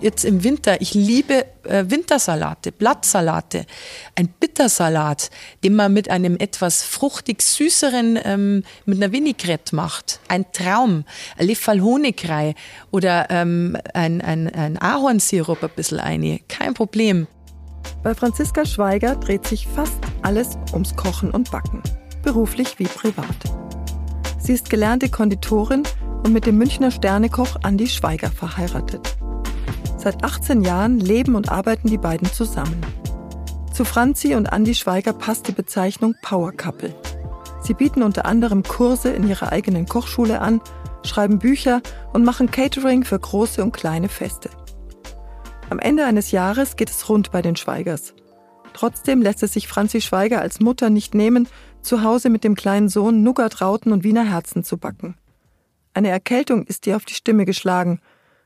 jetzt im Winter, ich liebe äh, Wintersalate, Blattsalate, ein Bittersalat, den man mit einem etwas fruchtig süßeren, ähm, mit einer Vinaigrette macht. Ein Traum, ein Lefal Honigrei oder ähm, ein, ein, ein Ahornsirup ein bisschen eine, kein Problem. Bei Franziska Schweiger dreht sich fast alles ums Kochen und Backen, beruflich wie privat. Sie ist gelernte Konditorin und mit dem Münchner Sternekoch Andi Schweiger verheiratet. Seit 18 Jahren leben und arbeiten die beiden zusammen. Zu Franzi und Andi Schweiger passt die Bezeichnung Power Couple. Sie bieten unter anderem Kurse in ihrer eigenen Kochschule an, schreiben Bücher und machen Catering für große und kleine Feste. Am Ende eines Jahres geht es rund bei den Schweigers. Trotzdem lässt es sich Franzi Schweiger als Mutter nicht nehmen, zu Hause mit dem kleinen Sohn Nougatrauten und Wiener Herzen zu backen. Eine Erkältung ist ihr auf die Stimme geschlagen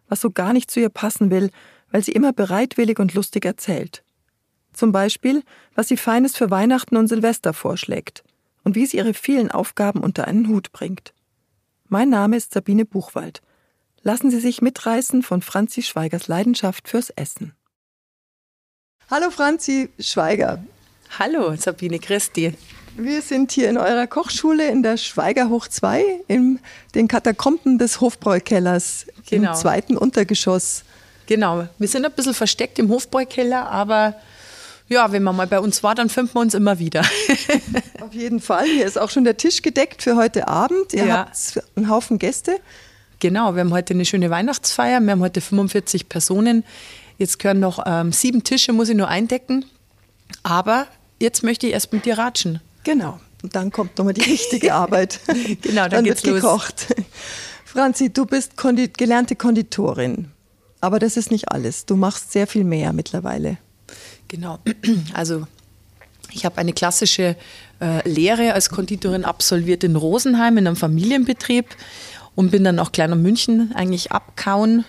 was so gar nicht zu ihr passen will, weil sie immer bereitwillig und lustig erzählt. Zum Beispiel, was sie Feines für Weihnachten und Silvester vorschlägt und wie sie ihre vielen Aufgaben unter einen Hut bringt. Mein Name ist Sabine Buchwald. Lassen Sie sich mitreißen von Franzi Schweigers Leidenschaft fürs Essen. Hallo Franzi Schweiger. Hallo Sabine Christi. Wir sind hier in eurer Kochschule in der Schweiger Hoch 2 in den Katakomben des Hofbräukellers genau. im zweiten Untergeschoss. Genau, wir sind ein bisschen versteckt im Hofbräukeller, aber ja, wenn man mal bei uns war, dann finden wir uns immer wieder. Auf jeden Fall. Hier ist auch schon der Tisch gedeckt für heute Abend. Ihr ja. habt einen Haufen Gäste. Genau, wir haben heute eine schöne Weihnachtsfeier. Wir haben heute 45 Personen. Jetzt gehören noch ähm, sieben Tische, muss ich nur eindecken. Aber jetzt möchte ich erst mit dir ratschen. Genau. Und dann kommt nochmal die richtige Arbeit. genau, dann, dann wird los. gekocht. Franzi, du bist Kondi gelernte Konditorin. Aber das ist nicht alles. Du machst sehr viel mehr mittlerweile. Genau. Also ich habe eine klassische äh, Lehre als Konditorin absolviert in Rosenheim in einem Familienbetrieb und bin dann auch kleiner München eigentlich abkauen.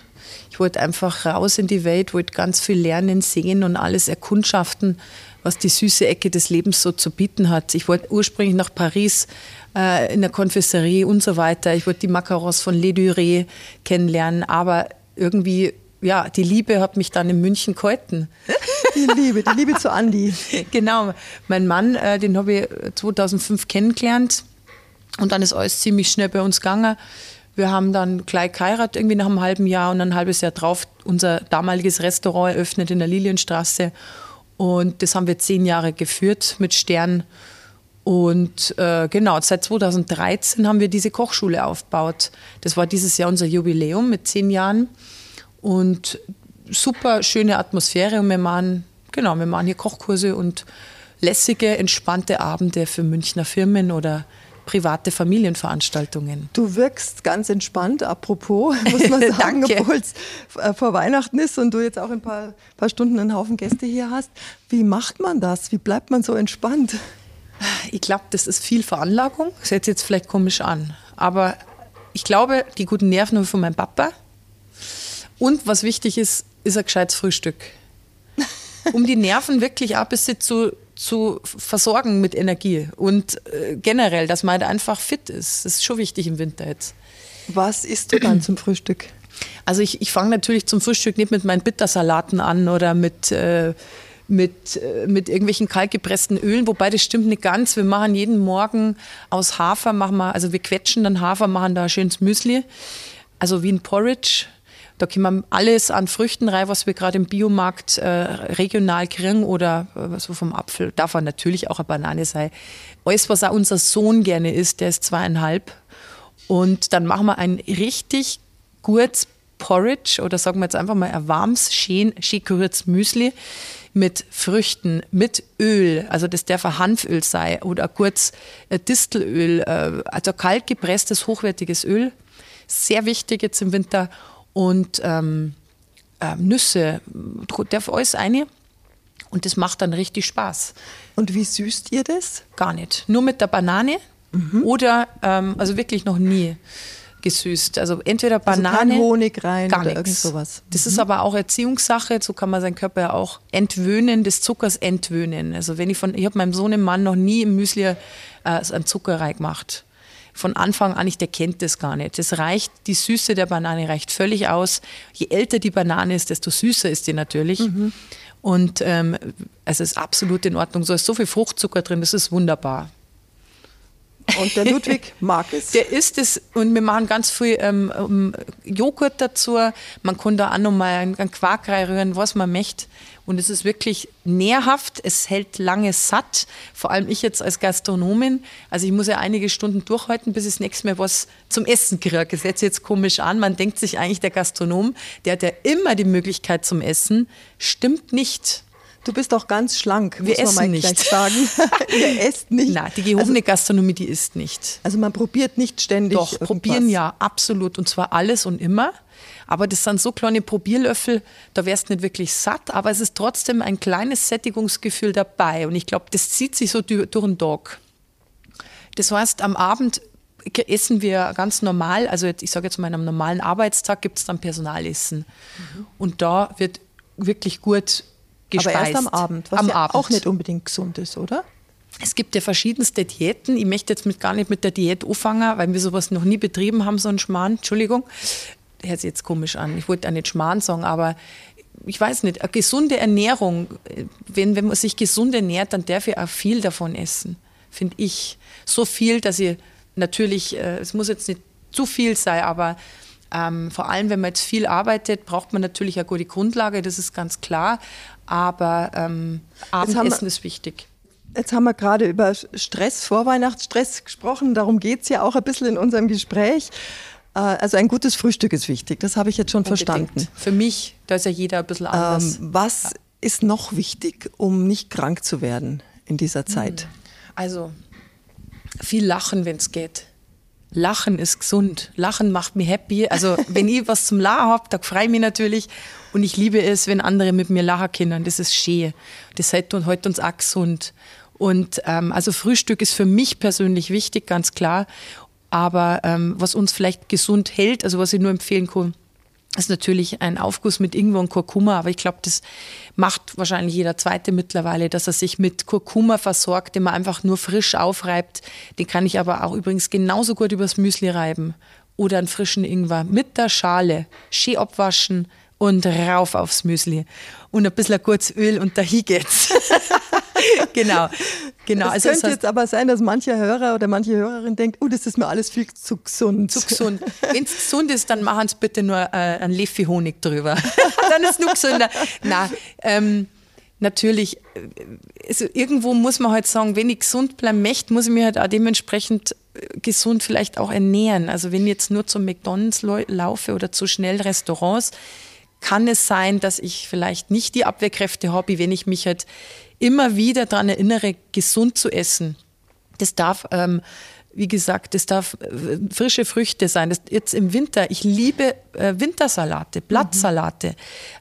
Ich wollte einfach raus in die Welt, wollte ganz viel lernen, sehen und alles erkundschaften, was die süße Ecke des Lebens so zu bieten hat. Ich wollte ursprünglich nach Paris äh, in der Konfesserie und so weiter. Ich wollte die Macarons von Le Duré kennenlernen, aber irgendwie ja, die Liebe hat mich dann in München gehalten. Die Liebe, die Liebe zu Andi. Genau. Mein Mann, äh, den habe ich 2005 kennengelernt und dann ist alles ziemlich schnell bei uns gegangen. Wir haben dann gleich geheiratet, irgendwie nach einem halben Jahr und ein halbes Jahr drauf unser damaliges Restaurant eröffnet in der Lilienstraße. Und das haben wir zehn Jahre geführt mit Stern. Und äh, genau, seit 2013 haben wir diese Kochschule aufgebaut. Das war dieses Jahr unser Jubiläum mit zehn Jahren. Und super schöne Atmosphäre. Und wir machen, genau, wir machen hier Kochkurse und lässige, entspannte Abende für Münchner Firmen oder private Familienveranstaltungen. Du wirkst ganz entspannt, apropos, muss man sagen, obwohl es äh, vor Weihnachten ist und du jetzt auch ein paar, paar Stunden einen Haufen Gäste hier hast. Wie macht man das? Wie bleibt man so entspannt? Ich glaube, das ist viel Veranlagung. Das hört sich jetzt vielleicht komisch an. Aber ich glaube, die guten Nerven von meinem Papa. Und was wichtig ist, ist ein gescheites Frühstück. Um die Nerven wirklich auch ein bisschen zu zu versorgen mit Energie und äh, generell, dass man halt einfach fit ist. Das ist schon wichtig im Winter jetzt. Was isst du dann zum Frühstück? Also ich, ich fange natürlich zum Frühstück nicht mit meinen Bittersalaten an oder mit, äh, mit, äh, mit irgendwelchen kaltgepressten Ölen, wobei das stimmt nicht ganz. Wir machen jeden Morgen aus Hafer, machen wir, also wir quetschen dann Hafer, machen da schönes Müsli, also wie ein Porridge da können wir alles an Früchten rein, was wir gerade im Biomarkt äh, regional kriegen oder äh, so vom Apfel. Darf er natürlich auch eine Banane sein. Alles, was auch unser Sohn gerne isst, der ist zweieinhalb. Und dann machen wir ein richtig gutes Porridge oder sagen wir jetzt einfach mal ein warmes, schön, schön Müsli mit Früchten, mit Öl, also das darf ein Hanföl sein oder kurz Distelöl, äh, also kalt gepresstes, hochwertiges Öl. Sehr wichtig jetzt im Winter und ähm, äh, Nüsse, darf alles eine. Und das macht dann richtig Spaß. Und wie süßt ihr das? Gar nicht. Nur mit der Banane mhm. oder, ähm, also wirklich noch nie gesüßt. Also entweder Banane. Also kein Honig rein gar oder nichts. irgend sowas. Das mhm. ist aber auch Erziehungssache. So kann man seinen Körper ja auch entwöhnen, des Zuckers entwöhnen. Also wenn ich von, ich habe meinem Sohn im Mann noch nie im Müsli äh, einen Zuckerreich gemacht von Anfang an nicht, der kennt das gar nicht. Das reicht, die Süße der Banane reicht völlig aus. Je älter die Banane ist, desto süßer ist die natürlich. Mhm. Und ähm, es ist absolut in Ordnung. So ist so viel Fruchtzucker drin, das ist wunderbar. Und der Ludwig mag es. Der isst es und wir machen ganz viel ähm, Joghurt dazu. Man kann da auch noch mal einen, Quark reinrühren, was man möchte. Und es ist wirklich nährhaft, es hält lange satt. Vor allem ich jetzt als Gastronomin. Also ich muss ja einige Stunden durchhalten, bis ich das nächste Mal was zum Essen kriege. Das sich jetzt komisch an. Man denkt sich eigentlich, der Gastronom, der hat ja immer die Möglichkeit zum Essen. Stimmt nicht. Du bist auch ganz schlank, wir muss man mal nicht. sagen. Ihr esst nicht. Nein, die gehobene also, Gastronomie, die isst nicht. Also man probiert nicht ständig Doch, irgendwas. probieren ja, absolut. Und zwar alles und immer. Aber das sind so kleine Probierlöffel, da wärst du nicht wirklich satt, aber es ist trotzdem ein kleines Sättigungsgefühl dabei. Und ich glaube, das zieht sich so durch den Tag. Das heißt, am Abend essen wir ganz normal, also ich sage jetzt mal, an einem normalen Arbeitstag gibt es dann Personalessen. Mhm. Und da wird wirklich gut gespeist. Aber erst am Abend, was am ja Abend. auch nicht unbedingt gesund ist, oder? Es gibt ja verschiedenste Diäten. Ich möchte jetzt mit, gar nicht mit der Diät anfangen, weil wir sowas noch nie betrieben haben, so einen Schmarrn. Entschuldigung, hört sich jetzt komisch an. Ich wollte auch nicht Schmarrn sagen, aber ich weiß nicht, eine gesunde Ernährung, wenn, wenn man sich gesund ernährt, dann darf ich auch viel davon essen, finde ich. So viel, dass ich natürlich, äh, es muss jetzt nicht zu viel sein, aber ähm, vor allem, wenn man jetzt viel arbeitet, braucht man natürlich eine gute Grundlage, das ist ganz klar. Aber ähm, Abendessen ist wichtig. Jetzt haben wir gerade über Stress, Vorweihnachtsstress gesprochen. Darum geht es ja auch ein bisschen in unserem Gespräch. Äh, also ein gutes Frühstück ist wichtig, das habe ich jetzt schon Unbedingt. verstanden. Für mich, da ist ja jeder ein bisschen anders. Ähm, was ja. ist noch wichtig, um nicht krank zu werden in dieser Zeit? Hm. Also viel lachen, wenn es geht. Lachen ist gesund. Lachen macht mich happy. Also wenn ich was zum Lachen habe, da freue ich mich natürlich. Und ich liebe es, wenn andere mit mir lachen können. Das ist schön. Das hält uns heute uns auch gesund. Und ähm, also Frühstück ist für mich persönlich wichtig, ganz klar. Aber ähm, was uns vielleicht gesund hält, also was ich nur empfehlen kann, ist natürlich ein Aufguss mit Ingwer und Kurkuma, aber ich glaube, das macht wahrscheinlich jeder Zweite mittlerweile, dass er sich mit Kurkuma versorgt, den man einfach nur frisch aufreibt. Den kann ich aber auch übrigens genauso gut übers Müsli reiben oder einen frischen Ingwer mit der Schale, schön abwaschen und rauf aufs Müsli und ein bisschen kurz Öl und dahin geht's. genau. Genau, es also könnte jetzt aber sein, dass mancher Hörer oder manche Hörerin denkt, oh, das ist mir alles viel zu gesund. Zu gesund. Wenn es gesund ist, dann machen Sie bitte nur äh, einen Leffi Honig drüber. dann ist es nur gesünder. Na, ähm, natürlich, äh, also irgendwo muss man halt sagen, wenn ich gesund bleiben möchte, muss ich mich halt auch dementsprechend äh, gesund vielleicht auch ernähren. Also wenn ich jetzt nur zum McDonalds laufe oder zu schnell Restaurants, kann es sein, dass ich vielleicht nicht die Abwehrkräfte habe, wenn ich mich halt immer wieder daran erinnere, gesund zu essen. Das darf ähm, wie gesagt, das darf äh, frische Früchte sein. Das jetzt im Winter, ich liebe äh, Wintersalate, Blattsalate, mhm.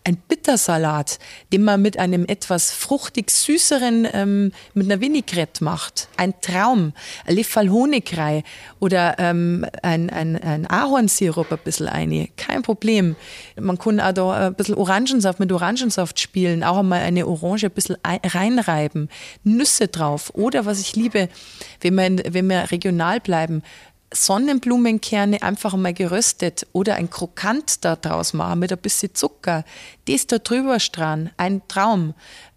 ein Bittersalat, den man mit einem etwas fruchtig süßeren, ähm, mit einer Vinaigrette macht. Ein Traum, ein Lefal Honigrei oder ähm, ein, ein, ein Ahornsirup ein bisschen eine, kein Problem. Man kann auch da ein bisschen Orangensaft mit Orangensaft spielen, auch einmal eine Orange ein bisschen reinreiben, Nüsse drauf oder was ich liebe, wenn man, wenn man regional regional bleiben, Sonnenblumenkerne einfach mal geröstet oder ein Krokant da draus machen mit ein bisschen Zucker, das da drüber strahlen, ein Traum.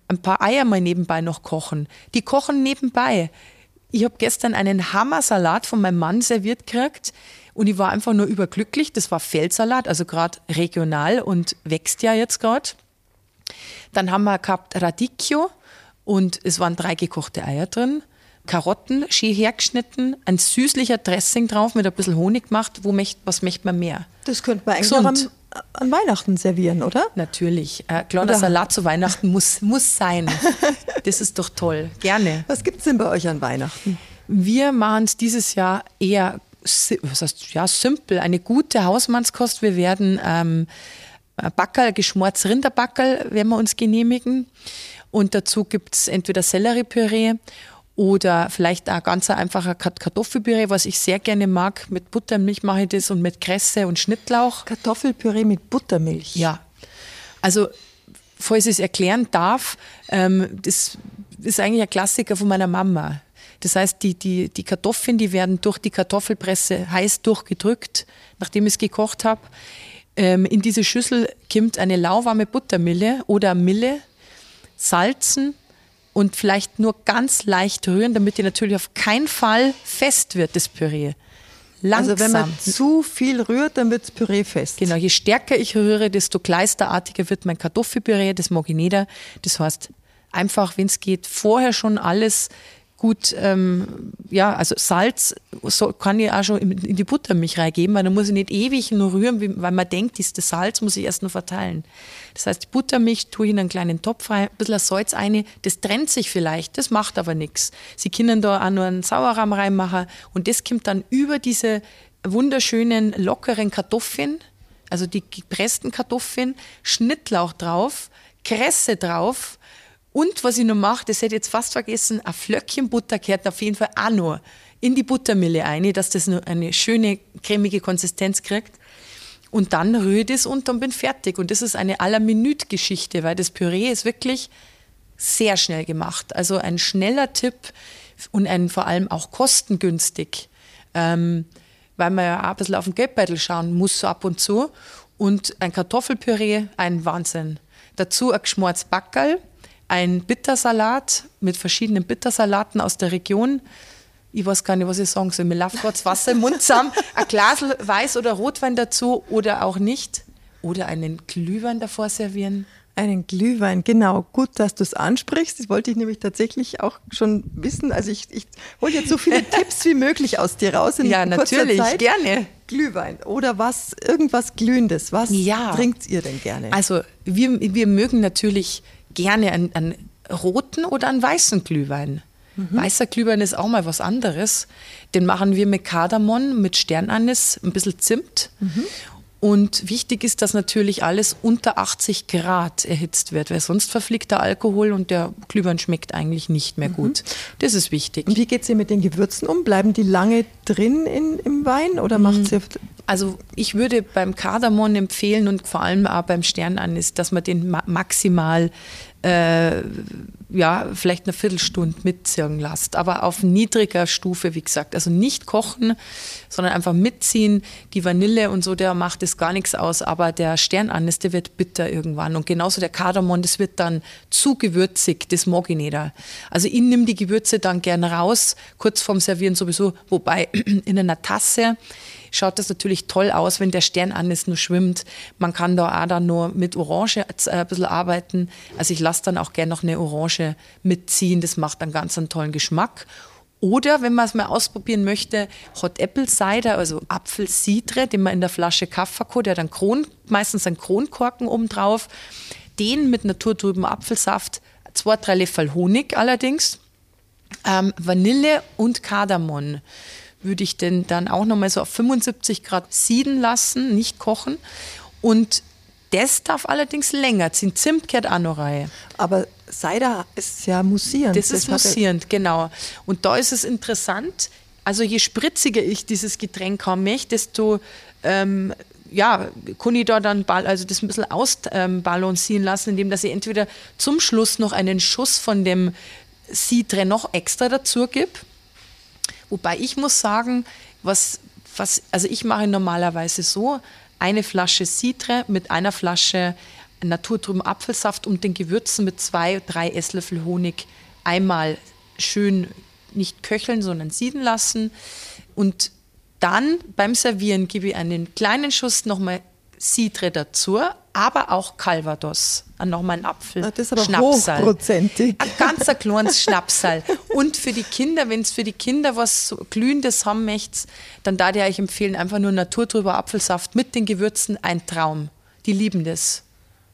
Ein paar Eier mal nebenbei noch kochen. Die kochen nebenbei. Ich habe gestern einen Hammersalat von meinem Mann serviert gekriegt und ich war einfach nur überglücklich. Das war Feldsalat, also gerade regional und wächst ja jetzt gerade. Dann haben wir gehabt Radicchio und es waren drei gekochte Eier drin. Karotten schön hergeschnitten, ein süßlicher Dressing drauf mit ein bisschen Honig gemacht. Wo möcht, was möchte man mehr? Das könnte man eigentlich an, an, Weihnachten servieren, oder? Natürlich. Äh, kleiner? Salat zu Weihnachten muss, muss sein. Das ist doch toll. Gerne. Was gibt es denn bei euch an Weihnachten? Wir machen es dieses Jahr eher was heißt, ja, simpel, eine gute Hausmannskost. Wir werden ähm, Backerl, geschmortes Rinderbackerl werden wir uns genehmigen. Und dazu gibt es entweder Selleriepüree oder vielleicht auch ganz einfacher Kartoffelpüree, was ich sehr gerne mag. Mit Buttermilch mache ich das und mit Kresse und Schnittlauch. Kartoffelpüree mit Buttermilch? Ja. Also, falls ich es erklären darf, ähm, das ist eigentlich ein Klassiker von meiner Mama. Das heißt, die, die, die Kartoffeln, die werden durch die Kartoffelpresse heiß durchgedrückt, nachdem ich es gekocht habe. Ähm, in diese Schüssel kommt eine lauwarme Buttermille oder Mille, salzen und vielleicht nur ganz leicht rühren, damit die natürlich auf keinen Fall fest wird, das Püree. Langsam. Also wenn man zu viel rührt, dann wird das Püree fest. Genau, je stärker ich rühre, desto kleisterartiger wird mein Kartoffelpüree, das mag ich nicht. Das heißt, einfach, wenn es geht, vorher schon alles gut, ähm, ja, also Salz so, kann ich auch schon in, die Buttermilch reingeben, weil dann muss ich nicht ewig nur rühren, weil man denkt, das Salz muss ich erst nur verteilen. Das heißt, die Buttermilch tue ich in einen kleinen Topf rein, ein bisschen Salz rein, das trennt sich vielleicht, das macht aber nichts. Sie können da auch nur einen Sauerrahm reinmachen und das kommt dann über diese wunderschönen, lockeren Kartoffeln, also die gepressten Kartoffeln, Schnittlauch drauf, Kresse drauf, und was ich noch mache, das hätte ich jetzt fast vergessen, ein Flöckchen Butter gehört auf jeden Fall auch noch in die Buttermille ein, dass das noch eine schöne cremige Konsistenz kriegt. Und dann rühre ich das und dann bin fertig. Und das ist eine aller Minute Geschichte, weil das Püree ist wirklich sehr schnell gemacht. Also ein schneller Tipp und ein vor allem auch kostengünstig. Ähm, weil man ja auch ein bisschen auf den Geldbeutel schauen muss, so ab und zu. Und ein Kartoffelpüree, ein Wahnsinn. Dazu ein geschmortes Backerl ein Bittersalat mit verschiedenen Bittersalaten aus der Region. Ich weiß gar nicht, was ich sagen soll. Mir läuft das Wasser im Mund zusammen. Ein Glas Weiß- oder Rotwein dazu oder auch nicht. Oder einen Glühwein davor servieren. Einen Glühwein, genau. Gut, dass du es ansprichst. Das wollte ich nämlich tatsächlich auch schon wissen. Also ich, ich hole jetzt so viele Tipps wie möglich aus dir raus in ja, natürlich, Zeit. gerne. Glühwein oder was, irgendwas Glühendes. Was ja. trinkt ihr denn gerne? Also wir, wir mögen natürlich gerne einen, einen roten oder einen weißen Glühwein. Mhm. Weißer Glühwein ist auch mal was anderes. Den machen wir mit Kardamom, mit Sternanis, ein bisschen Zimt. Mhm. Und wichtig ist, dass natürlich alles unter 80 Grad erhitzt wird, weil sonst verfliegt der Alkohol und der Glühwein schmeckt eigentlich nicht mehr mhm. gut. Das ist wichtig. Und wie geht es ihr mit den Gewürzen um? Bleiben die lange drin in, im Wein oder macht sie? Also ich würde beim Kardamom empfehlen und vor allem auch beim Sternanis, dass man den maximal äh, ja, vielleicht eine Viertelstunde mitziehen lasst. Aber auf niedriger Stufe, wie gesagt. Also nicht kochen, sondern einfach mitziehen. Die Vanille und so, der macht das gar nichts aus. Aber der Sternanis, der wird bitter irgendwann. Und genauso der Kardamom, das wird dann zu gewürzig. Das mag ich nicht. Also ich nehme die Gewürze dann gerne raus, kurz vorm Servieren sowieso. Wobei in einer Tasse schaut das natürlich toll aus, wenn der Sternanis nur schwimmt. Man kann da auch dann nur mit Orange äh, ein bisschen arbeiten. Also ich lasse dann auch gerne noch eine Orange mitziehen. Das macht dann ganz einen tollen Geschmack. Oder wenn man es mal ausprobieren möchte, Hot Apple Cider, also Apfelcidre, den man in der Flasche hat, der dann Kron, meistens ein Kronkorken oben drauf. Den mit naturtrüben Apfelsaft, zwei, drei Löffel Honig allerdings, ähm, Vanille und Kardamom würde ich den dann auch nochmal so auf 75 Grad sieden lassen, nicht kochen. Und das darf allerdings länger ziehen. Zimt gehört auch noch rein. Aber Cider ist ja mussierend. Das, das ist mussierend, genau. Und da ist es interessant, also je spritziger ich dieses Getränk haben möchte, desto ähm, ja, kann ich da dann also das ein bisschen ausbalancieren lassen, indem dass ich entweder zum Schluss noch einen Schuss von dem Cidre noch extra dazu gebe Wobei ich muss sagen, was, was, also ich mache normalerweise so, eine Flasche Citre mit einer Flasche naturtrüben Apfelsaft und den Gewürzen mit zwei, drei Esslöffel Honig einmal schön nicht köcheln, sondern sieden lassen. Und dann beim Servieren gebe ich einen kleinen Schuss nochmal Citre dazu, aber auch Calvados. Nochmal ein Apfel. Ah, das ist aber Schnapsal. hochprozentig. Ein ganz kleines Schnapsal. Und für die Kinder, wenn es für die Kinder was Glühendes haben möchtest, dann da ich euch empfehlen, einfach nur naturtrüber Apfelsaft mit den Gewürzen, ein Traum. Die lieben das.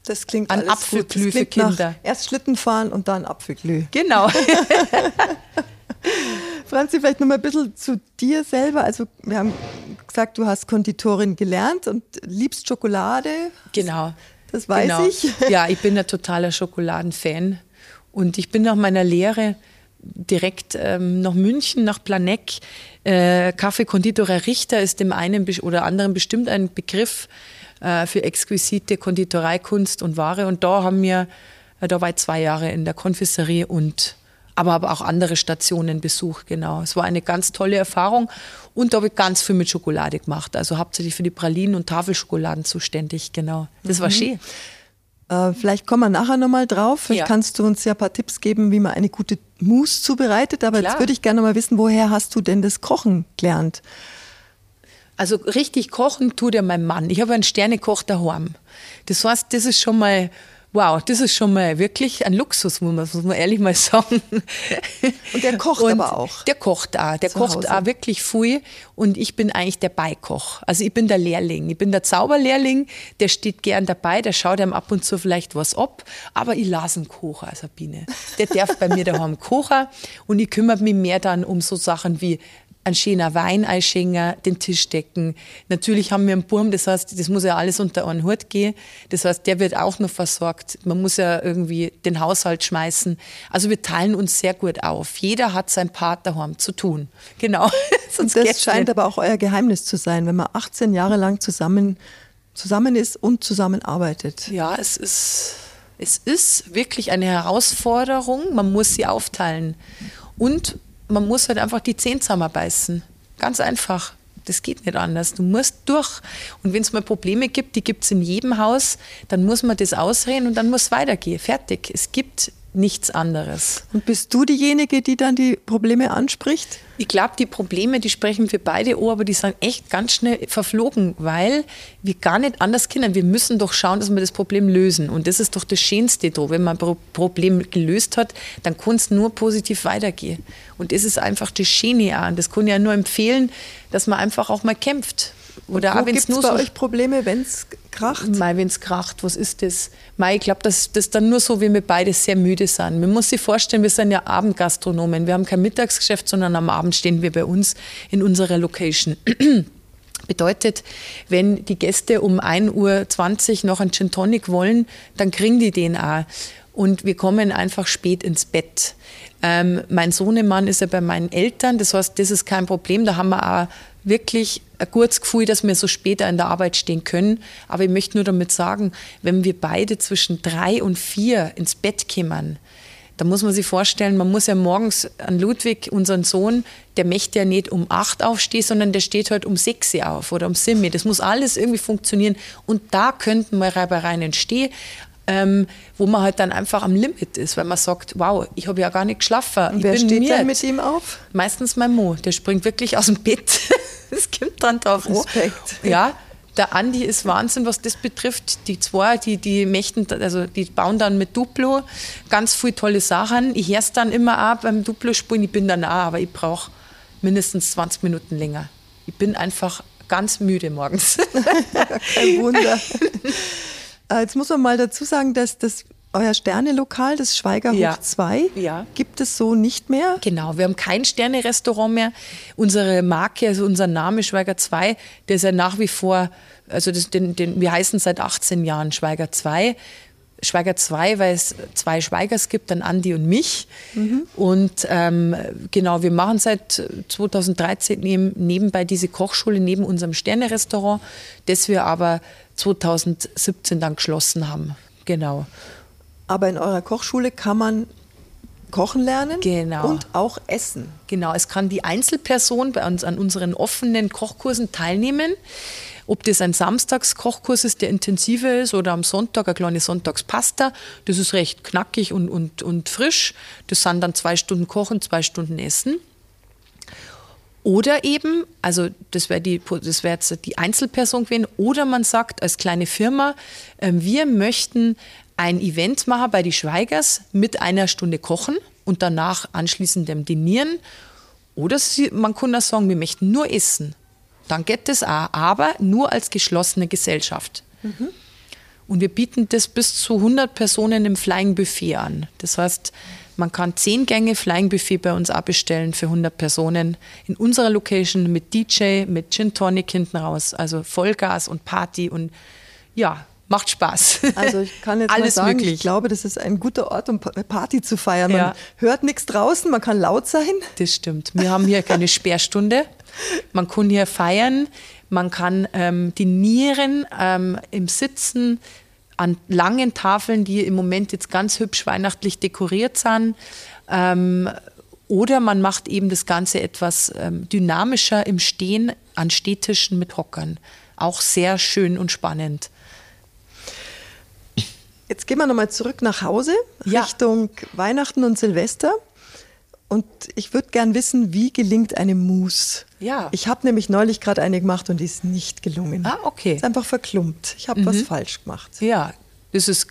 Das klingt Ein Apfelglüh für Kinder. erst Schlitten fahren und dann Apfelglüh. Genau. Franzi, vielleicht noch mal ein bisschen zu dir selber. Also wir haben gesagt, du hast Konditorin gelernt und liebst Schokolade. Genau. Das weiß genau. ich. Ja, ich bin ein totaler Schokoladenfan. Und ich bin nach meiner Lehre direkt ähm, nach München, nach Planegg. Äh, Kaffee Konditorer Richter ist dem einen oder anderen bestimmt ein Begriff äh, für exquisite Konditoreikunst und Ware. Und da haben wir, äh, da war ich zwei Jahre in der Konfiserie und aber habe auch andere Stationen besucht, genau. Es war eine ganz tolle Erfahrung und da habe ich ganz viel mit Schokolade gemacht, also hauptsächlich für die Pralinen und Tafelschokoladen zuständig, genau. Das war mhm. schön. Äh, vielleicht kommen wir nachher nochmal drauf. Vielleicht ja. kannst du uns ja ein paar Tipps geben, wie man eine gute Mousse zubereitet. Aber Klar. jetzt würde ich gerne mal wissen, woher hast du denn das Kochen gelernt? Also richtig kochen tut ja mein Mann. Ich habe einen Sternekoch daheim. Das heißt, das ist schon mal Wow, das ist schon mal wirklich ein Luxus, muss man, muss man ehrlich mal sagen. Und der kocht und aber auch. Der kocht auch. Der kocht Hause. auch wirklich viel. Und ich bin eigentlich der Beikoch. Also ich bin der Lehrling. Ich bin der Zauberlehrling. Der steht gern dabei. Der schaut einem ab und zu vielleicht was ab. Aber ich lasse einen Kocher, Sabine. Der darf bei mir daheim kochen. Und ich kümmere mich mehr dann um so Sachen wie ein schöner Wein einschenken, den Tisch decken. Natürlich haben wir einen Burm, das heißt, das muss ja alles unter einen Hut gehen. Das heißt, der wird auch noch versorgt. Man muss ja irgendwie den Haushalt schmeißen. Also wir teilen uns sehr gut auf. Jeder hat sein Part daheim zu tun. Genau. und das scheint aber auch euer Geheimnis zu sein, wenn man 18 Jahre lang zusammen, zusammen ist und zusammenarbeitet. Ja, es ist, es ist wirklich eine Herausforderung. Man muss sie aufteilen. Und man muss halt einfach die Zähne zusammenbeißen. Ganz einfach. Das geht nicht anders. Du musst durch. Und wenn es mal Probleme gibt, die gibt es in jedem Haus, dann muss man das ausreden und dann muss es weitergehen. Fertig. Es gibt nichts anderes. Und bist du diejenige, die dann die Probleme anspricht? Ich glaube, die Probleme, die sprechen für beide Ohr, aber die sind echt ganz schnell verflogen, weil wir gar nicht anders können. Wir müssen doch schauen, dass wir das Problem lösen. Und das ist doch das Schönste da. Wenn man ein Problem gelöst hat, dann kann es nur positiv weitergehen. Und das ist einfach das Schöne an. Das kann ich ja nur empfehlen, dass man einfach auch mal kämpft. Oder auch wenn es nur bei so euch Probleme, wenn es kracht? Mal, wenn es kracht, was ist das? Mal, ich glaube, das ist dann nur so, wie wir beide sehr müde sind. Man muss sich vorstellen, wir sind ja Abendgastronomen. Wir haben kein Mittagsgeschäft, sondern am Abend stehen wir bei uns in unserer Location. Bedeutet, wenn die Gäste um 1.20 Uhr noch einen Gin Tonic wollen, dann kriegen die den auch. Und wir kommen einfach spät ins Bett. Ähm, mein Sohnemann ist ja bei meinen Eltern, das heißt, das ist kein Problem. Da haben wir auch wirklich ein gutes Gefühl, dass wir so später in der Arbeit stehen können. Aber ich möchte nur damit sagen, wenn wir beide zwischen drei und vier ins Bett kommen, da muss man sich vorstellen, man muss ja morgens an Ludwig, unseren Sohn, der möchte ja nicht um acht aufstehen, sondern der steht halt um sechs auf oder um sieben. Das muss alles irgendwie funktionieren. Und da könnten mal Reibereien entstehen. Ähm, wo man halt dann einfach am Limit ist, weil man sagt, wow, ich habe ja gar nicht geschlafen. Und wer bin steht dann mit ihm auf? Meistens mein Mo, der springt wirklich aus dem Bett. Es kommt dann drauf Respekt. Ja, der Andi ist Wahnsinn, was das betrifft. Die zwei, die, die möchten, also die bauen dann mit Duplo ganz viele tolle Sachen. Ich höre es dann immer auch beim Duplo-Spulen, ich bin dann auch, aber ich brauche mindestens 20 Minuten länger. Ich bin einfach ganz müde morgens. Kein Wunder. Äh, jetzt muss man mal dazu sagen, dass das euer Sternelokal, das Schweigerhof ja. 2, ja. gibt es so nicht mehr? Genau, wir haben kein Sterne-Restaurant mehr. Unsere Marke, also unser Name Schweiger 2, der ist ja nach wie vor, also das, den, den, wir heißen seit 18 Jahren Schweiger 2. Schweiger 2, weil es zwei Schweigers gibt, dann Andi und mich. Mhm. Und ähm, genau, wir machen seit 2013 neben, nebenbei diese Kochschule neben unserem Sterne-Restaurant, das wir aber 2017 dann geschlossen haben. Genau. Aber in eurer Kochschule kann man kochen lernen genau. und auch essen. Genau, es kann die Einzelperson bei uns an unseren offenen Kochkursen teilnehmen. Ob das ein Samstagskochkurs ist, der intensiver ist, oder am Sonntag eine kleine Sonntagspasta, das ist recht knackig und, und, und frisch. Das sind dann zwei Stunden Kochen, zwei Stunden Essen. Oder eben, also das wäre die, das wär jetzt die Einzelperson gewesen, oder man sagt als kleine Firma, äh, wir möchten ein Event machen bei die Schweigers mit einer Stunde Kochen und danach anschließend dem Dinieren. Oder sie, man kann auch sagen, wir möchten nur essen. Dann geht das auch, aber nur als geschlossene Gesellschaft. Mhm. Und wir bieten das bis zu 100 Personen im Flying Buffet an. Das heißt, man kann zehn Gänge Flying Buffet bei uns abbestellen für 100 Personen in unserer Location mit DJ, mit Gin Tonic hinten raus. Also Vollgas und Party und ja, macht Spaß. Also ich kann jetzt Alles mal sagen, möglich. ich glaube, das ist ein guter Ort, um Party zu feiern. Man ja. hört nichts draußen, man kann laut sein. Das stimmt. Wir haben hier keine Sperrstunde. Man kann hier feiern, man kann ähm, die Nieren ähm, im Sitzen an langen Tafeln, die im Moment jetzt ganz hübsch weihnachtlich dekoriert sind. Ähm, oder man macht eben das Ganze etwas ähm, dynamischer im Stehen an Stehtischen mit Hockern. Auch sehr schön und spannend. Jetzt gehen wir nochmal zurück nach Hause, ja. Richtung Weihnachten und Silvester. Und ich würde gern wissen, wie gelingt eine Mousse? Ja. Ich habe nämlich neulich gerade eine gemacht und die ist nicht gelungen. Ah, okay. Ist einfach verklumpt. Ich habe mhm. was falsch gemacht. Ja, das ist,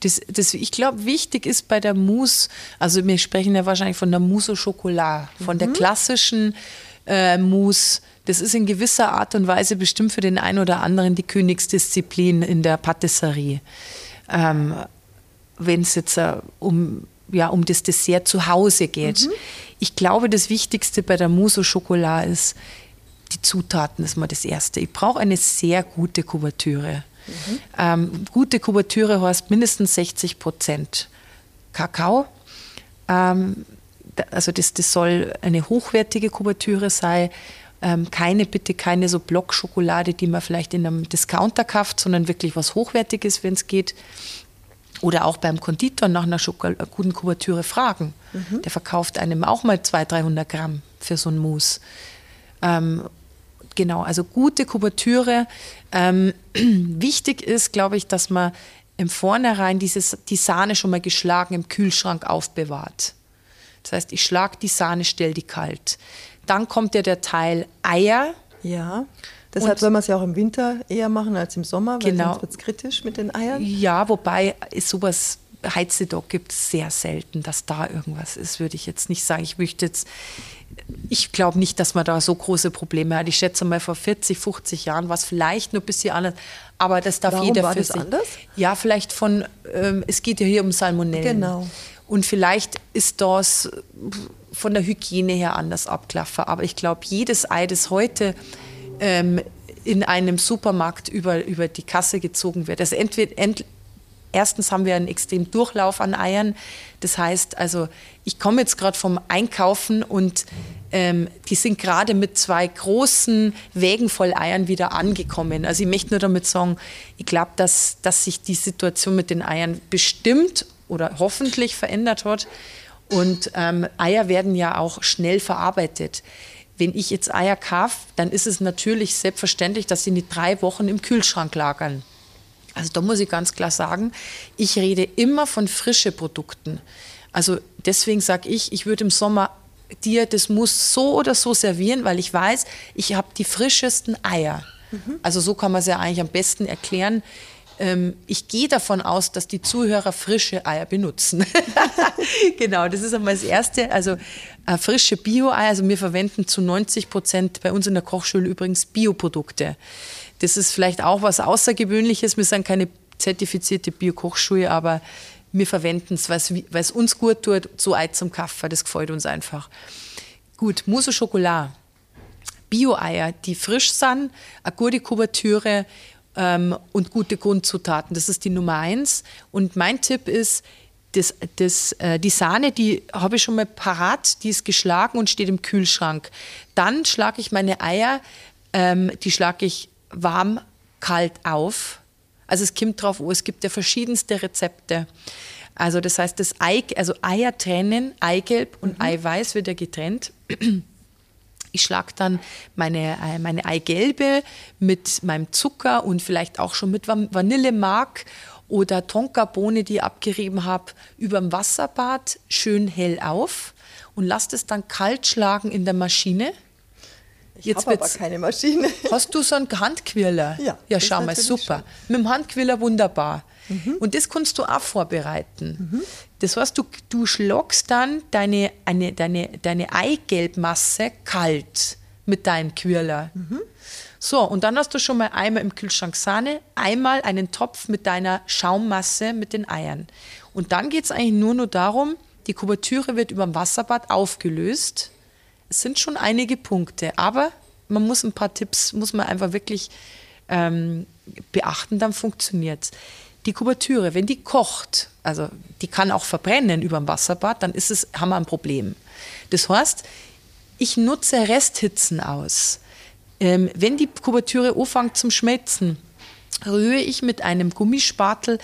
das, das, ich glaube, wichtig ist bei der Mousse, also wir sprechen ja wahrscheinlich von der Mousse au Chocolat, von mhm. der klassischen äh, Mousse. Das ist in gewisser Art und Weise bestimmt für den einen oder anderen die Königsdisziplin in der Patisserie. Ähm, Wenn es jetzt äh, um ja, um das Dessert zu Hause geht. Mhm. Ich glaube, das Wichtigste bei der Chocolat ist, die Zutaten ist mal das Erste. Ich brauche eine sehr gute Kuvertüre. Mhm. Ähm, gute Kuvertüre heißt mindestens 60 Prozent Kakao. Ähm, also das, das soll eine hochwertige Kuvertüre sein. Ähm, keine, bitte keine so Blockschokolade, die man vielleicht in einem Discounter kauft, sondern wirklich was Hochwertiges, wenn es geht. Oder auch beim Konditor nach einer Schokol guten Kuvertüre fragen. Mhm. Der verkauft einem auch mal 200, 300 Gramm für so ein Mousse. Ähm, genau, also gute Kuvertüre. Ähm, wichtig ist, glaube ich, dass man im Vornherein dieses, die Sahne schon mal geschlagen im Kühlschrank aufbewahrt. Das heißt, ich schlage die Sahne, stelle die kalt. Dann kommt ja der Teil Eier. Ja. Deshalb und soll man es ja auch im Winter eher machen als im Sommer, weil genau. sonst wird es kritisch mit den Eiern. Ja, wobei sowas Heizedock gibt es sehr selten, dass da irgendwas ist, würde ich jetzt nicht sagen. Ich möchte jetzt, ich glaube nicht, dass man da so große Probleme hat. Ich schätze mal, vor 40, 50 Jahren war es vielleicht nur ein bisschen anders, aber das darf Warum jeder war für das sich. anders? Ja, vielleicht von, ähm, es geht ja hier um Salmonellen. Genau. Und vielleicht ist das von der Hygiene her anders abklaffer. Aber ich glaube, jedes Ei, das heute ähm, in einem Supermarkt über, über die Kasse gezogen wird. Also entweder, ent, erstens haben wir einen extremen Durchlauf an Eiern. Das heißt, also ich komme jetzt gerade vom Einkaufen und ähm, die sind gerade mit zwei großen Wägen voll Eiern wieder angekommen. Also ich möchte nur damit sagen, ich glaube, dass, dass sich die Situation mit den Eiern bestimmt oder hoffentlich verändert hat. Und ähm, Eier werden ja auch schnell verarbeitet. Wenn ich jetzt Eier kaufe, dann ist es natürlich selbstverständlich, dass sie nicht drei Wochen im Kühlschrank lagern. Also da muss ich ganz klar sagen, ich rede immer von frischen Produkten. Also deswegen sage ich, ich würde im Sommer dir das muss so oder so servieren, weil ich weiß, ich habe die frischesten Eier. Mhm. Also so kann man es ja eigentlich am besten erklären. Ähm, ich gehe davon aus, dass die Zuhörer frische Eier benutzen. genau, das ist einmal das Erste. Also äh, frische Bio-Eier. Also wir verwenden zu 90 Prozent bei uns in der Kochschule übrigens Bioprodukte. Das ist vielleicht auch was Außergewöhnliches. Wir sind keine zertifizierte Bio-Kochschule, aber wir verwenden es, weil es uns gut tut, so Ei zum Kaffee. Das gefällt uns einfach. Gut, Mousse Schokolade. Bio-Eier, die frisch sind, eine gute Kuvertüre, ähm, und gute Grundzutaten. Das ist die Nummer eins. Und mein Tipp ist, das, das, äh, die Sahne, die habe ich schon mal parat, die ist geschlagen und steht im Kühlschrank. Dann schlage ich meine Eier, ähm, die schlage ich warm, kalt auf. Also es kommt drauf, oh, es gibt ja verschiedenste Rezepte. Also das heißt, das Ei, also Eier trennen, Eigelb und mhm. Eiweiß wird ja getrennt. Ich schlage dann meine, äh, meine Eigelbe mit meinem Zucker und vielleicht auch schon mit Vanillemark oder Tonkabohne, die ich abgerieben habe, über dem Wasserbad schön hell auf und lasse es dann kalt schlagen in der Maschine. Ich habe aber keine Maschine. Hast du so einen Handquirler? Ja. Ja, schau mal, super. Schon. Mit dem Handquirler wunderbar. Mhm. Und das kannst du auch vorbereiten. Mhm. Das heißt, du, du schlagst dann deine, eine, deine, deine Eigelbmasse kalt mit deinem Quirler. Mhm. So, und dann hast du schon mal einmal im Kühlschrank Sahne, einmal einen Topf mit deiner Schaummasse mit den Eiern. Und dann geht es eigentlich nur noch darum, die Kuvertüre wird über dem Wasserbad aufgelöst. Es sind schon einige Punkte, aber man muss ein paar Tipps, muss man einfach wirklich ähm, beachten, dann funktioniert es die Kuvertüre, wenn die kocht, also die kann auch verbrennen über dem Wasserbad, dann ist es, haben wir ein Problem. Das heißt, ich nutze Resthitzen aus. Ähm, wenn die Kuvertüre anfängt zum Schmelzen, rühre ich mit einem Gummispatel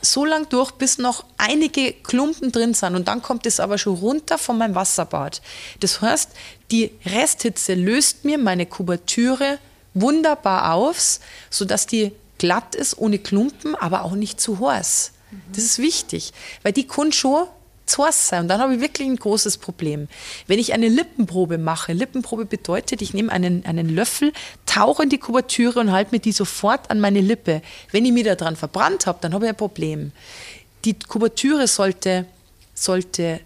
so lang durch, bis noch einige Klumpen drin sind. Und dann kommt es aber schon runter von meinem Wasserbad. Das heißt, die Resthitze löst mir meine Kubertüre wunderbar auf, sodass die glatt ist, ohne Klumpen, aber auch nicht zu heiß. Das ist wichtig, weil die kann schon zu heiß sein. Und dann habe ich wirklich ein großes Problem. Wenn ich eine Lippenprobe mache, Lippenprobe bedeutet, ich nehme einen, einen Löffel, tauche in die Kubertüre und halte mir die sofort an meine Lippe. Wenn ich mich daran verbrannt habe, dann habe ich ein Problem. Die Kubertüre sollte, sollte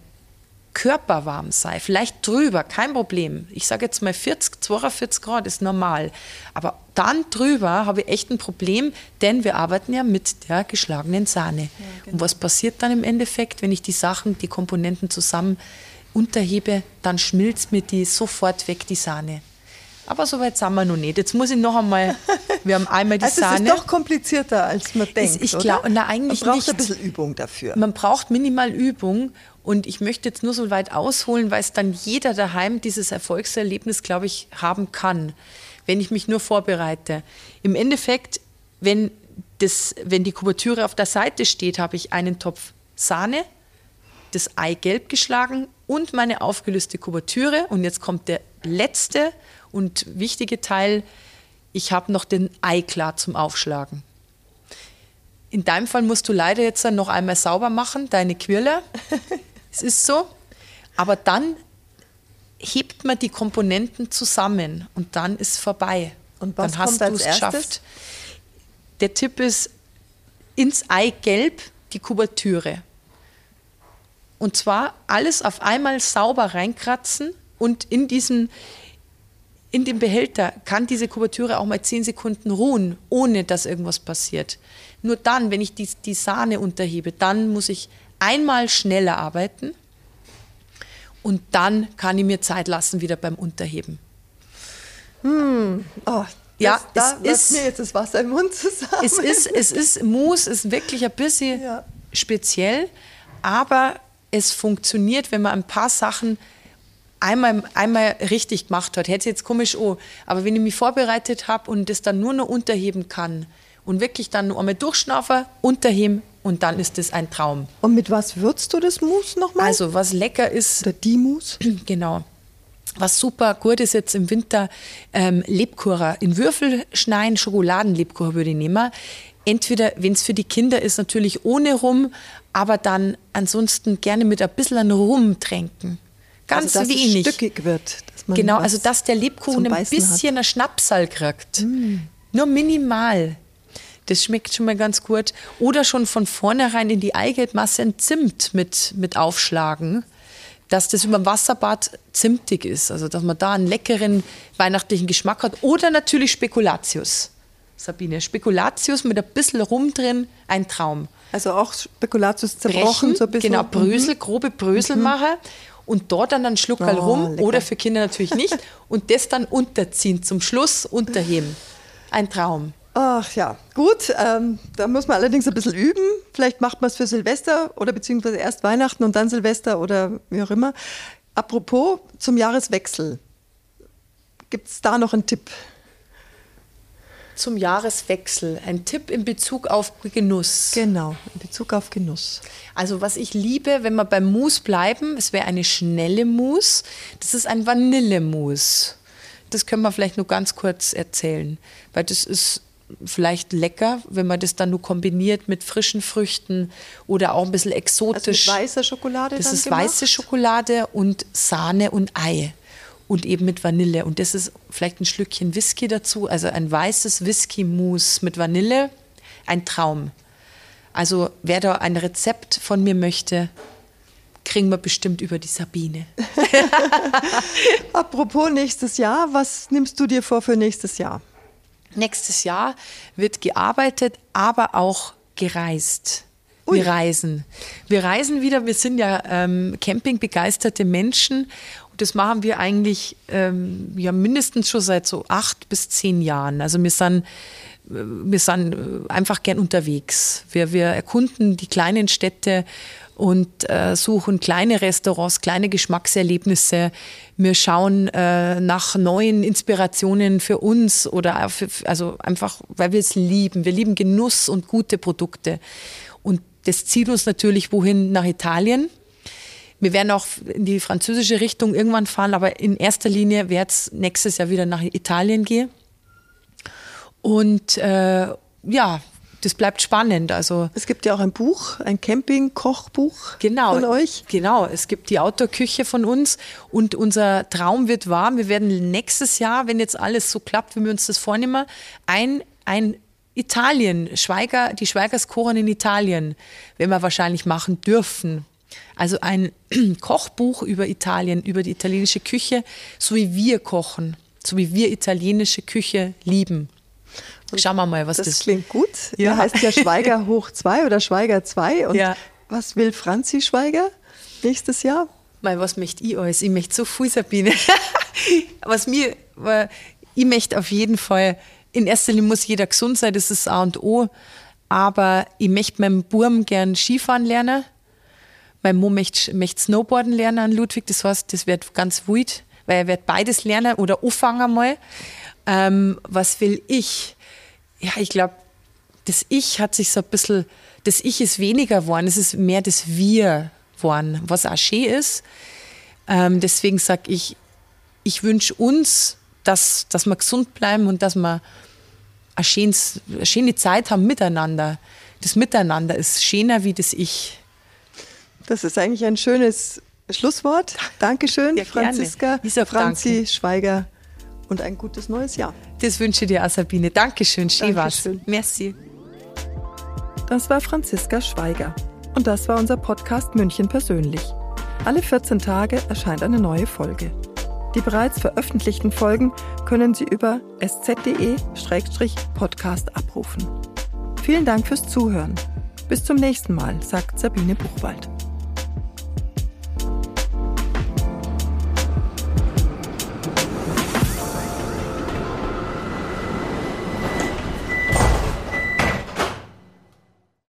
körperwarm sei, vielleicht drüber, kein Problem. Ich sage jetzt mal 40, 42 Grad ist normal. Aber dann drüber habe ich echt ein Problem, denn wir arbeiten ja mit der geschlagenen Sahne. Ja, genau. Und was passiert dann im Endeffekt, wenn ich die Sachen, die Komponenten zusammen unterhebe, dann schmilzt mir die sofort weg, die Sahne. Aber so weit sind wir noch nicht. Jetzt muss ich noch einmal, wir haben einmal die also Sahne. Es ist doch komplizierter, als man denkt. Ich glaube, na eigentlich man braucht nicht. ein bisschen Übung dafür. Man braucht minimal Übung und ich möchte jetzt nur so weit ausholen, weil es dann jeder daheim dieses Erfolgserlebnis, glaube ich, haben kann, wenn ich mich nur vorbereite. Im Endeffekt, wenn, das, wenn die Kuvertüre auf der Seite steht, habe ich einen Topf Sahne, das Ei gelb geschlagen und meine aufgelöste Kuvertüre. Und jetzt kommt der letzte und wichtige Teil. Ich habe noch den Ei klar zum Aufschlagen. In deinem Fall musst du leider jetzt noch einmal sauber machen, deine Quirle. Es ist so. Aber dann hebt man die Komponenten zusammen und dann ist vorbei. Und was dann hast als es geschafft. Der Tipp ist ins Eigelb die Kuvertüre. Und zwar alles auf einmal sauber reinkratzen und in diesen in dem Behälter kann diese Kuvertüre auch mal zehn Sekunden ruhen, ohne dass irgendwas passiert. Nur dann, wenn ich die, die Sahne unterhebe, dann muss ich einmal schneller arbeiten und dann kann ich mir Zeit lassen wieder beim Unterheben. Hm. Oh, Ja, das, da ist- mir jetzt das Wasser im Mund zusammen. Es ist, es ist, Mousse ist wirklich ein bisschen Ja. speziell, aber es funktioniert, wenn man ein paar Sachen einmal, einmal richtig gemacht hat. Hätte jetzt komisch oh, aber wenn ich mich vorbereitet habe und das dann nur noch unterheben kann und wirklich dann nur einmal durchschnaufen, unterheben und dann ist das ein Traum. Und mit was würzt du das Mousse nochmal? Also was lecker ist, Oder die Mousse? Genau. Was super gut ist jetzt im Winter, ähm, Lebkuchen in Würfel schneiden, Schokoladenlebkuchen würde ich nehmen. Entweder, wenn es für die Kinder ist, natürlich ohne Rum, aber dann ansonsten gerne mit ein bisschen Rum tränken. Ganz also, dass wenig. Es stückig wird. Genau, also dass der Lebkuchen ein bisschen ein Schnapsal kriegt. Nur minimal. Das schmeckt schon mal ganz gut. Oder schon von vornherein in die Eigelbmasse ein Zimt mit, mit aufschlagen, dass das über dem Wasserbad zimtig ist. Also dass man da einen leckeren weihnachtlichen Geschmack hat. Oder natürlich Spekulatius. Sabine, Spekulatius mit ein bisschen Rum drin, ein Traum Also auch Spekulatius zerbrochen, so ein bisschen. Genau, Brösel, grobe Brösel machen und dort dann einen Schluckerl Oh, rum lecker. oder für Kinder natürlich nicht und das dann unterziehen, zum Schluss unterheben. Ein Traum. Ach ja, gut. Ähm, da muss man allerdings ein bisschen üben. Vielleicht macht man es für Silvester oder beziehungsweise erst Weihnachten und dann Silvester oder wie auch immer. Apropos zum Jahreswechsel. Gibt es da noch einen Tipp? Zum Jahreswechsel ein Tipp in Bezug auf Genuss. Genau, in Bezug auf Genuss. Also was ich liebe, wenn wir beim Mousse bleiben, es wäre eine schnelle Mousse. Das ist ein Vanillemousse. Das können wir vielleicht nur ganz kurz erzählen, weil das ist vielleicht lecker, wenn man das dann nur kombiniert mit frischen Früchten oder auch ein bisschen Also exotisch. weißer Schokolade Das ist gemacht? weiße Schokolade und Sahne und Ei. Und eben mit Vanille. Und das ist vielleicht ein Schlückchen Whisky dazu. Also ein weißes Whisky-Mousse mit Vanille. Ein Traum. Also wer da ein Rezept von mir möchte, kriegen wir bestimmt über die Sabine. Apropos nächstes Jahr, was nimmst du dir vor für nächstes Jahr? Nächstes Jahr wird gearbeitet, aber auch gereist. Ui. Wir reisen. Wir reisen wieder. Wir sind ja ähm, campingbegeisterte Menschen. Das machen wir eigentlich ähm, ja mindestens schon seit so acht bis zehn Jahren. Also wir sind, äh, wir sind äh, einfach gern unterwegs. Wir, wir erkunden die kleinen Städte und äh, suchen kleine Restaurants, kleine Geschmackserlebnisse. Wir schauen äh, nach neuen Inspirationen für uns oder für, also einfach, weil wir es lieben. Wir lieben Genuss und gute Produkte. Und das zieht uns natürlich wohin nach Italien. Wir werden auch in die französische Richtung irgendwann fahren, aber in erster Linie wird es nächstes Jahr wieder nach Italien gehen. Und äh, ja, das bleibt spannend. Also es gibt ja auch ein Buch, ein Camping-Kochbuch genau, von euch. Genau, es gibt die Outdoor-Küche von uns und unser Traum wird wahr. Wir werden nächstes Jahr, wenn jetzt alles so klappt, wie wir uns das vornehmen, ein, ein Italien, Schweiger, die Schweigers kochen in Italien, werden wir wahrscheinlich machen dürfen. Also ein Kochbuch über Italien, über die italienische Küche, so wie wir kochen, so wie wir italienische Küche lieben. Schauen wir mal, was das, das klingt gut. Ja. heißt ja Schweiger hoch 2 oder Schweiger 2. Und ja. was will Franzi Schweiger nächstes Jahr? Mal, was möchte ich alles? Ich möchte so viel, Sabine. was mir, ich möchte auf jeden Fall, in erster Linie muss jeder gesund sein, das ist A und O. Aber ich möchte meinem Burm gern Skifahren lernen. Mein Mo möchte, möchte Snowboarden lernen an Ludwig. Das heißt, das wird ganz wild, weil er wird beides lernen oder anfangen mal. Ähm, was will ich? Ja, ich glaube, das Ich hat sich so ein bisschen, das Ich ist weniger geworden, es ist mehr das Wir geworden, was auch schön ist. Ähm, deswegen sage ich, ich wünsche uns, dass, dass wir gesund bleiben und dass wir eine, schöne Zeit haben miteinander. Das Miteinander ist schöner wie das Ich. Das ist eigentlich ein schönes Schlusswort. Dankeschön, ja, Franziska, Franzi danken. Schweiger und ein gutes neues Jahr. Das wünsche ich dir auch, Sabine. Dankeschön, schön war's. Merci. Das war Franziska Schweiger und das war unser Podcast München persönlich. Alle 14 Tage erscheint eine neue Folge. Die bereits veröffentlichten Folgen können Sie über sz.de-podcast abrufen. Vielen Dank fürs Zuhören. Bis zum nächsten Mal, sagt Sabine Buchwald.